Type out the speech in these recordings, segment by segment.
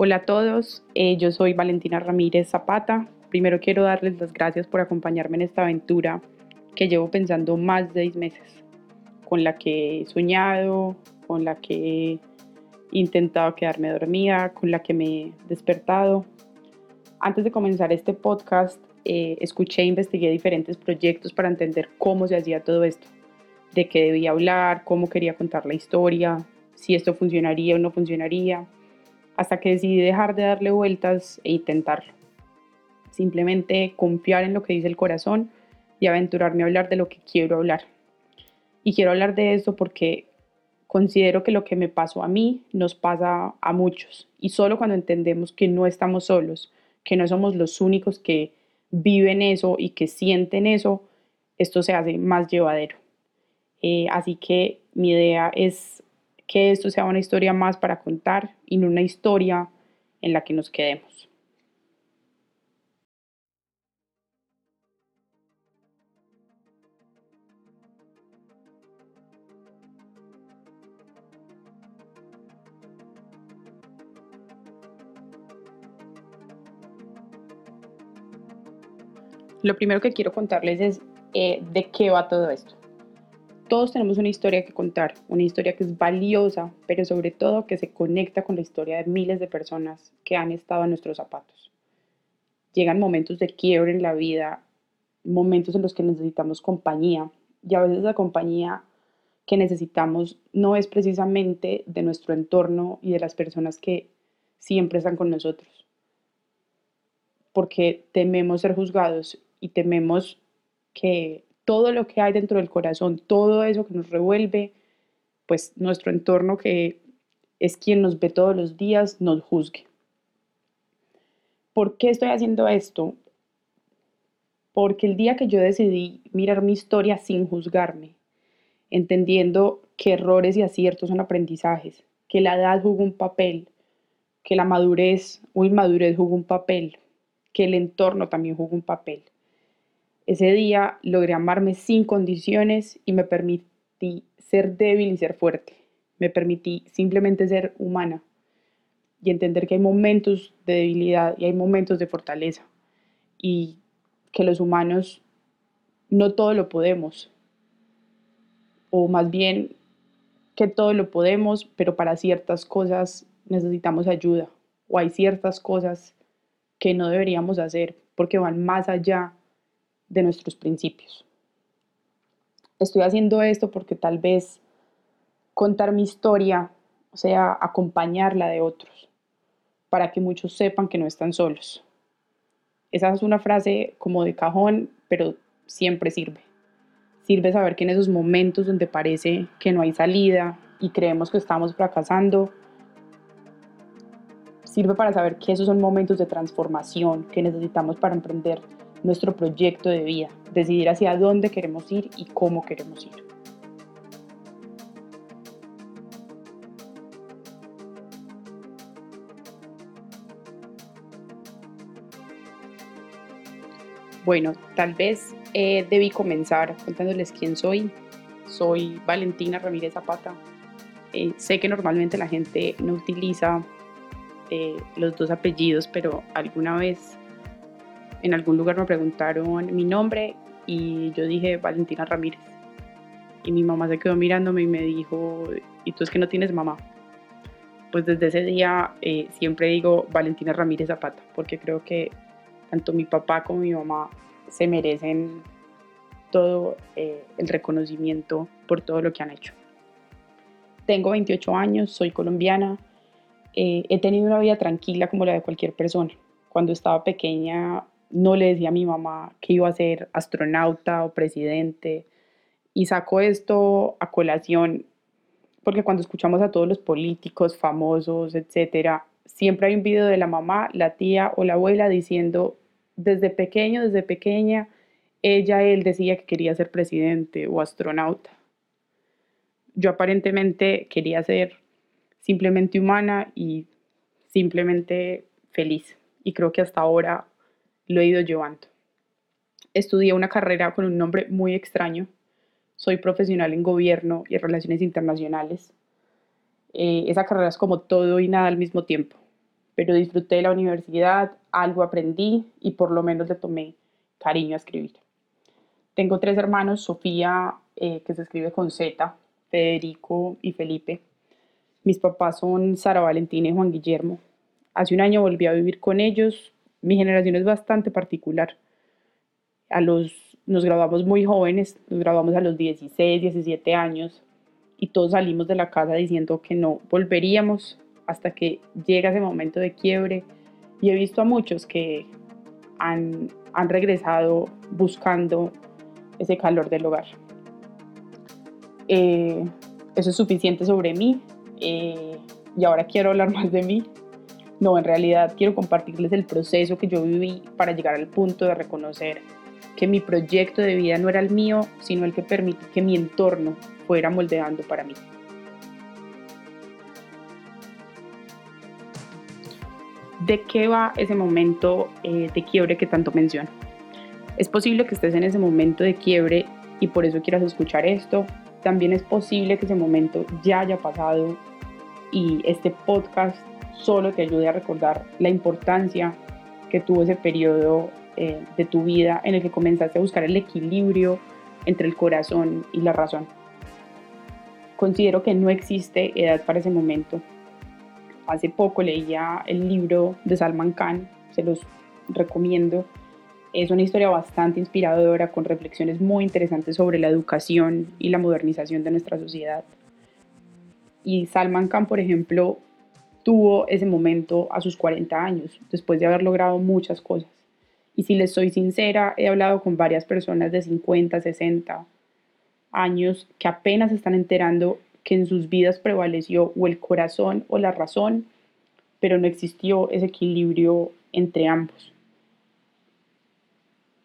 Hola a todos, eh, yo soy Valentina Ramírez Zapata. Primero quiero darles las gracias por acompañarme en esta aventura que llevo pensando más de seis meses, con la que he soñado, con la que he intentado quedarme dormida, con la que me he despertado. Antes de comenzar este podcast, eh, escuché e investigué diferentes proyectos para entender cómo se hacía todo esto, de qué debía hablar, cómo quería contar la historia, si esto funcionaría o no funcionaría, hasta que decidí dejar de darle vueltas e intentarlo. Simplemente confiar en lo que dice el corazón y aventurarme a hablar de lo que quiero hablar. Y quiero hablar de esto porque considero que lo que me pasó a mí nos pasa a muchos. Y solo cuando entendemos que no estamos solos, que no somos los únicos que viven eso y que sienten eso, esto se hace más llevadero. Eh, así que mi idea es que esto sea una historia más para contar y no una historia en la que nos quedemos. Lo primero que quiero contarles es eh, de qué va todo esto. Todos tenemos una historia que contar, una historia que es valiosa, pero sobre todo que se conecta con la historia de miles de personas que han estado en nuestros zapatos. Llegan momentos de quiebre en la vida, momentos en los que necesitamos compañía y a veces la compañía que necesitamos no es precisamente de nuestro entorno y de las personas que siempre están con nosotros, porque tememos ser juzgados y tememos que todo lo que hay dentro del corazón, todo eso que nos revuelve, pues nuestro entorno que es quien nos ve todos los días, nos juzgue. ¿Por qué estoy haciendo esto? Porque el día que yo decidí mirar mi historia sin juzgarme, entendiendo que errores y aciertos son aprendizajes, que la edad jugó un papel, que la madurez o inmadurez jugó un papel, que el entorno también jugó un papel ese día logré amarme sin condiciones y me permití ser débil y ser fuerte. Me permití simplemente ser humana y entender que hay momentos de debilidad y hay momentos de fortaleza y que los humanos no todo lo podemos o más bien que todo lo podemos, pero para ciertas cosas necesitamos ayuda o hay ciertas cosas que no deberíamos hacer porque van más allá de nuestros principios. Estoy haciendo esto porque tal vez contar mi historia, o sea, acompañarla de otros, para que muchos sepan que no están solos. Esa es una frase como de cajón, pero siempre sirve. Sirve saber que en esos momentos donde parece que no hay salida y creemos que estamos fracasando, sirve para saber que esos son momentos de transformación que necesitamos para emprender nuestro proyecto de vida, decidir hacia dónde queremos ir y cómo queremos ir. Bueno, tal vez eh, debí comenzar contándoles quién soy. Soy Valentina Ramírez Zapata. Eh, sé que normalmente la gente no utiliza eh, los dos apellidos, pero alguna vez en algún lugar me preguntaron mi nombre y yo dije Valentina Ramírez. Y mi mamá se quedó mirándome y me dijo, ¿y tú es que no tienes mamá? Pues desde ese día eh, siempre digo Valentina Ramírez Zapata, porque creo que tanto mi papá como mi mamá se merecen todo eh, el reconocimiento por todo lo que han hecho. Tengo 28 años, soy colombiana, eh, he tenido una vida tranquila como la de cualquier persona. Cuando estaba pequeña no le decía a mi mamá que iba a ser astronauta o presidente. Y saco esto a colación porque cuando escuchamos a todos los políticos famosos, etcétera, siempre hay un video de la mamá, la tía o la abuela diciendo desde pequeño, desde pequeña, ella, él decía que quería ser presidente o astronauta. Yo aparentemente quería ser simplemente humana y simplemente feliz. Y creo que hasta ahora lo he ido llevando. Estudié una carrera con un nombre muy extraño. Soy profesional en gobierno y relaciones internacionales. Eh, esa carrera es como todo y nada al mismo tiempo, pero disfruté de la universidad, algo aprendí y por lo menos le tomé cariño a escribir. Tengo tres hermanos, Sofía, eh, que se escribe con Z, Federico y Felipe. Mis papás son Sara Valentina y Juan Guillermo. Hace un año volví a vivir con ellos. Mi generación es bastante particular. A los, nos graduamos muy jóvenes, nos graduamos a los 16, 17 años y todos salimos de la casa diciendo que no volveríamos hasta que llega ese momento de quiebre. Y he visto a muchos que han, han regresado buscando ese calor del hogar. Eh, eso es suficiente sobre mí eh, y ahora quiero hablar más de mí. No, en realidad quiero compartirles el proceso que yo viví para llegar al punto de reconocer que mi proyecto de vida no era el mío, sino el que permití que mi entorno fuera moldeando para mí. ¿De qué va ese momento eh, de quiebre que tanto menciono? Es posible que estés en ese momento de quiebre y por eso quieras escuchar esto. También es posible que ese momento ya haya pasado y este podcast solo te ayude a recordar la importancia que tuvo ese periodo eh, de tu vida en el que comenzaste a buscar el equilibrio entre el corazón y la razón. Considero que no existe edad para ese momento. Hace poco leía el libro de Salman Khan, se los recomiendo. Es una historia bastante inspiradora con reflexiones muy interesantes sobre la educación y la modernización de nuestra sociedad. Y Salman Khan, por ejemplo, tuvo ese momento a sus 40 años, después de haber logrado muchas cosas. Y si les soy sincera, he hablado con varias personas de 50, 60 años que apenas están enterando que en sus vidas prevaleció o el corazón o la razón, pero no existió ese equilibrio entre ambos.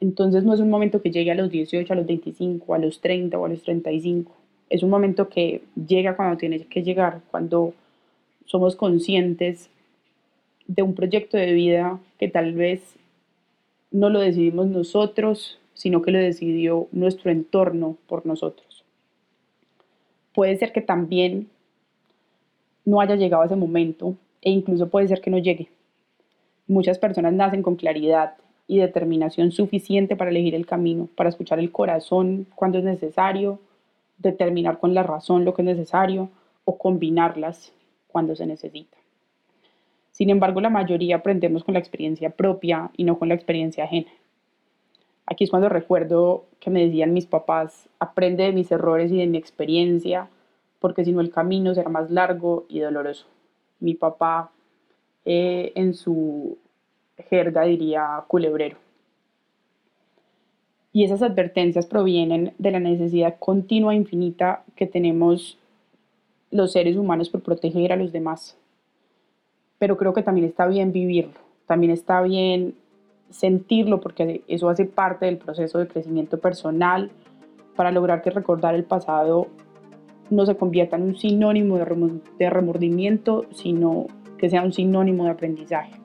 Entonces no es un momento que llegue a los 18, a los 25, a los 30 o a los 35 es un momento que llega cuando tiene que llegar, cuando somos conscientes de un proyecto de vida que tal vez no lo decidimos nosotros, sino que lo decidió nuestro entorno por nosotros. Puede ser que también no haya llegado ese momento e incluso puede ser que no llegue. Muchas personas nacen con claridad y determinación suficiente para elegir el camino, para escuchar el corazón cuando es necesario, determinar con la razón lo que es necesario o combinarlas cuando se necesita. Sin embargo, la mayoría aprendemos con la experiencia propia y no con la experiencia ajena. Aquí es cuando recuerdo que me decían mis papás, aprende de mis errores y de mi experiencia, porque si no el camino será más largo y doloroso. Mi papá eh, en su jerga diría culebrero. Y esas advertencias provienen de la necesidad continua e infinita que tenemos los seres humanos por proteger a los demás. Pero creo que también está bien vivirlo, también está bien sentirlo porque eso hace parte del proceso de crecimiento personal para lograr que recordar el pasado no se convierta en un sinónimo de remordimiento, sino que sea un sinónimo de aprendizaje.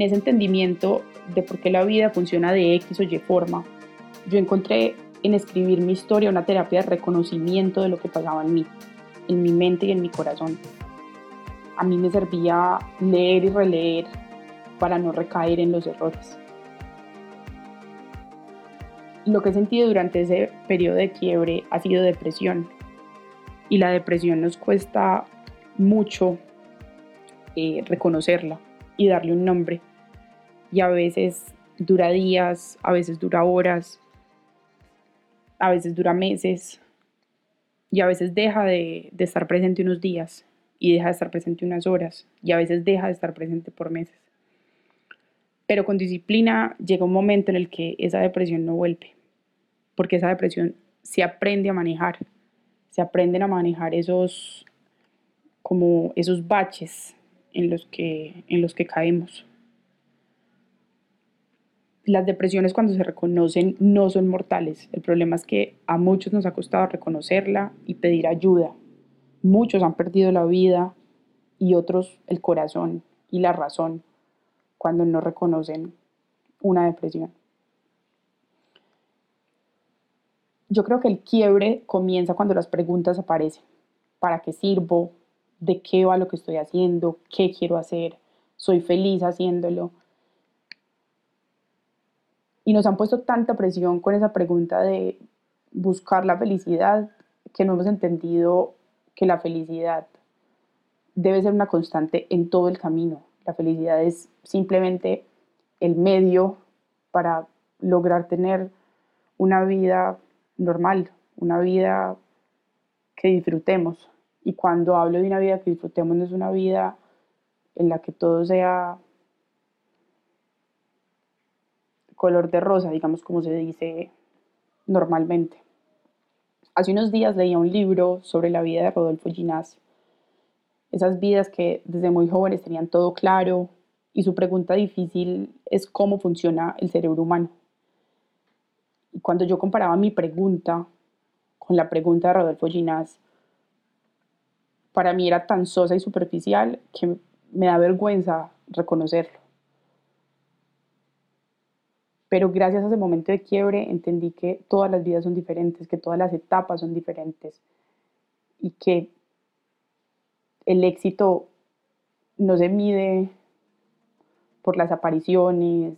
En ese entendimiento de por qué la vida funciona de X o Y forma, yo encontré en escribir mi historia una terapia de reconocimiento de lo que pasaba en mí, en mi mente y en mi corazón. A mí me servía leer y releer para no recaer en los errores. Lo que he sentido durante ese periodo de quiebre ha sido depresión. Y la depresión nos cuesta mucho eh, reconocerla y darle un nombre. Y a veces dura días, a veces dura horas, a veces dura meses y a veces deja de, estar presente unos días y deja de estar presente unas horas y a veces deja de estar presente por meses. Pero con disciplina llega un momento en el que esa depresión no vuelve, porque esa depresión se aprende a manejar, se aprenden a manejar esos como esos baches en los que, en los que caemos. Las depresiones cuando se reconocen no son mortales. El problema es que a muchos nos ha costado reconocerla y pedir ayuda. Muchos han perdido la vida y otros el corazón y la razón cuando no reconocen una depresión. Yo creo que el quiebre comienza cuando las preguntas aparecen. ¿Para qué sirvo? ¿De qué va lo que estoy haciendo? ¿Qué quiero hacer? ¿Soy feliz haciéndolo? Y nos han puesto tanta presión con esa pregunta de buscar la felicidad que no hemos entendido que la felicidad debe ser una constante en todo el camino. La felicidad es simplemente el medio para lograr tener una vida normal, una vida que disfrutemos. Y cuando hablo de una vida que disfrutemos, no es una vida en la que todo sea color de rosa, digamos como se dice normalmente. Hace unos días leía un libro sobre la vida de Rodolfo Ginás. Esas vidas que desde muy jóvenes tenían todo claro y su pregunta difícil es cómo funciona el cerebro humano. Y cuando yo comparaba mi pregunta con la pregunta de Rodolfo Ginás, para mí era tan sosa y superficial que me da vergüenza reconocerlo. Pero gracias a ese momento de quiebre entendí que todas las vidas son diferentes, que todas las etapas son diferentes y que el éxito no se mide por las apariciones,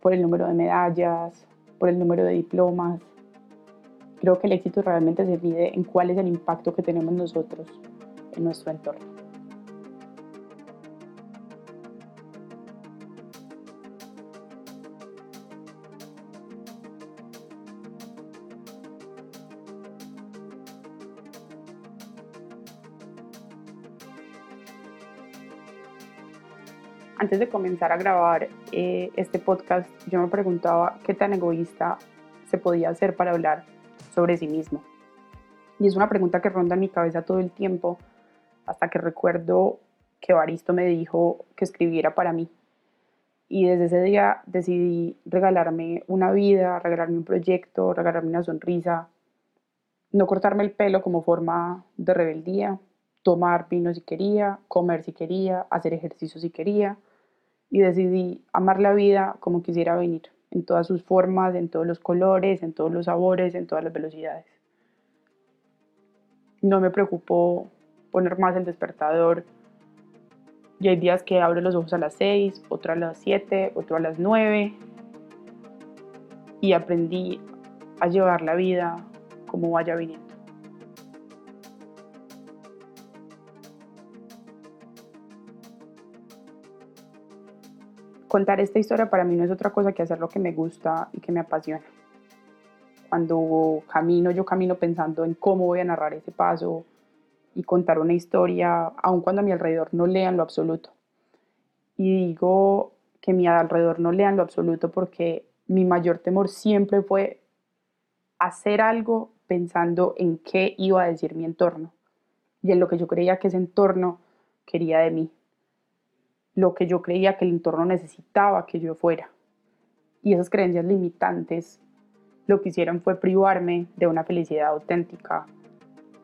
por el número de medallas, por el número de diplomas. Creo que el éxito realmente se mide en cuál es el impacto que tenemos nosotros en nuestro entorno. Antes de comenzar a grabar eh, este podcast, yo me preguntaba qué tan egoísta se podía hacer para hablar sobre sí mismo. Y es una pregunta que ronda en mi cabeza todo el tiempo, hasta que recuerdo que Baristo me dijo que escribiera para mí. Y desde ese día decidí regalarme una vida, regalarme un proyecto, regalarme una sonrisa, no cortarme el pelo como forma de rebeldía, tomar vino si quería, comer si quería, hacer ejercicio si quería, y decidí amar la vida como quisiera venir, en todas sus formas, en todos los colores, en todos los sabores, en todas las velocidades. No me preocupó poner más el despertador. Y hay días que abro los ojos a las 6, otro a las 7, otro a las 9. Y aprendí a llevar la vida como vaya viniendo. Contar esta historia para mí no es otra cosa que hacer lo que me gusta y que me apasiona. Cuando camino, yo camino pensando en cómo voy a narrar ese paso y contar una historia, aun cuando a mi alrededor no lean lo absoluto. Y digo que a mi alrededor no lean lo absoluto porque mi mayor temor siempre fue hacer algo pensando en qué iba a decir mi entorno y en lo que yo creía que ese entorno quería de mí lo que yo creía que el entorno necesitaba que yo fuera. Y esas creencias limitantes lo que hicieron fue privarme de una felicidad auténtica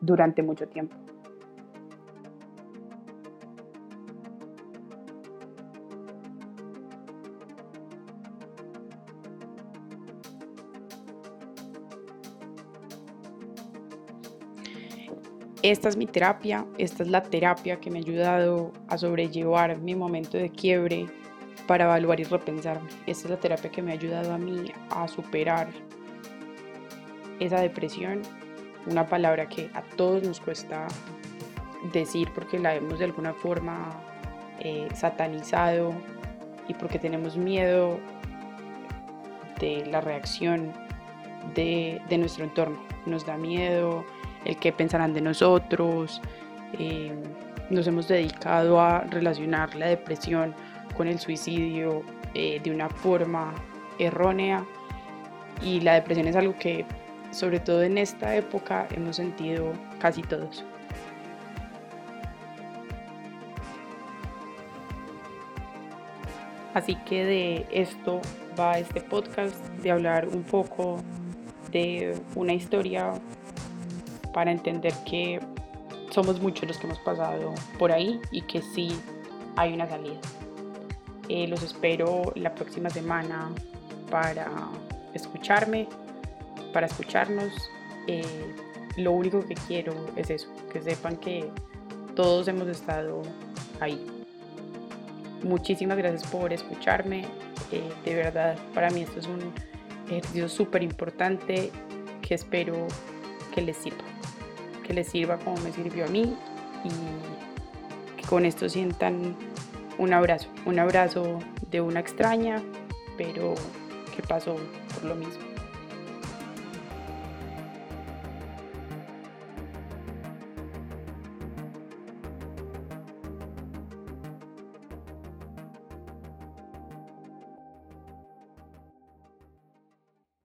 durante mucho tiempo. Esta es mi terapia, esta es la terapia que me ha ayudado a sobrellevar mi momento de quiebre para evaluar y repensarme. Esta es la terapia que me ha ayudado a mí a superar esa depresión, una palabra que a todos nos cuesta decir porque la hemos de alguna forma eh, satanizado y porque tenemos miedo de la reacción de, de nuestro entorno. Nos da miedo el qué pensarán de nosotros. Eh, nos hemos dedicado a relacionar la depresión con el suicidio eh, de una forma errónea y la depresión es algo que sobre todo en esta época hemos sentido casi todos. Así que de esto va este podcast, de hablar un poco de una historia para entender que somos muchos los que hemos pasado por ahí y que sí hay una salida. Eh, los espero la próxima semana para escucharme, para escucharnos. Eh, lo único que quiero es eso, que sepan que todos hemos estado ahí. Muchísimas gracias por escucharme. Eh, de verdad, para mí esto es un ejercicio súper importante que espero que les sirva. Que les sirva como me sirvió a mí y que con esto sientan un abrazo. Un abrazo de una extraña, pero que pasó por lo mismo.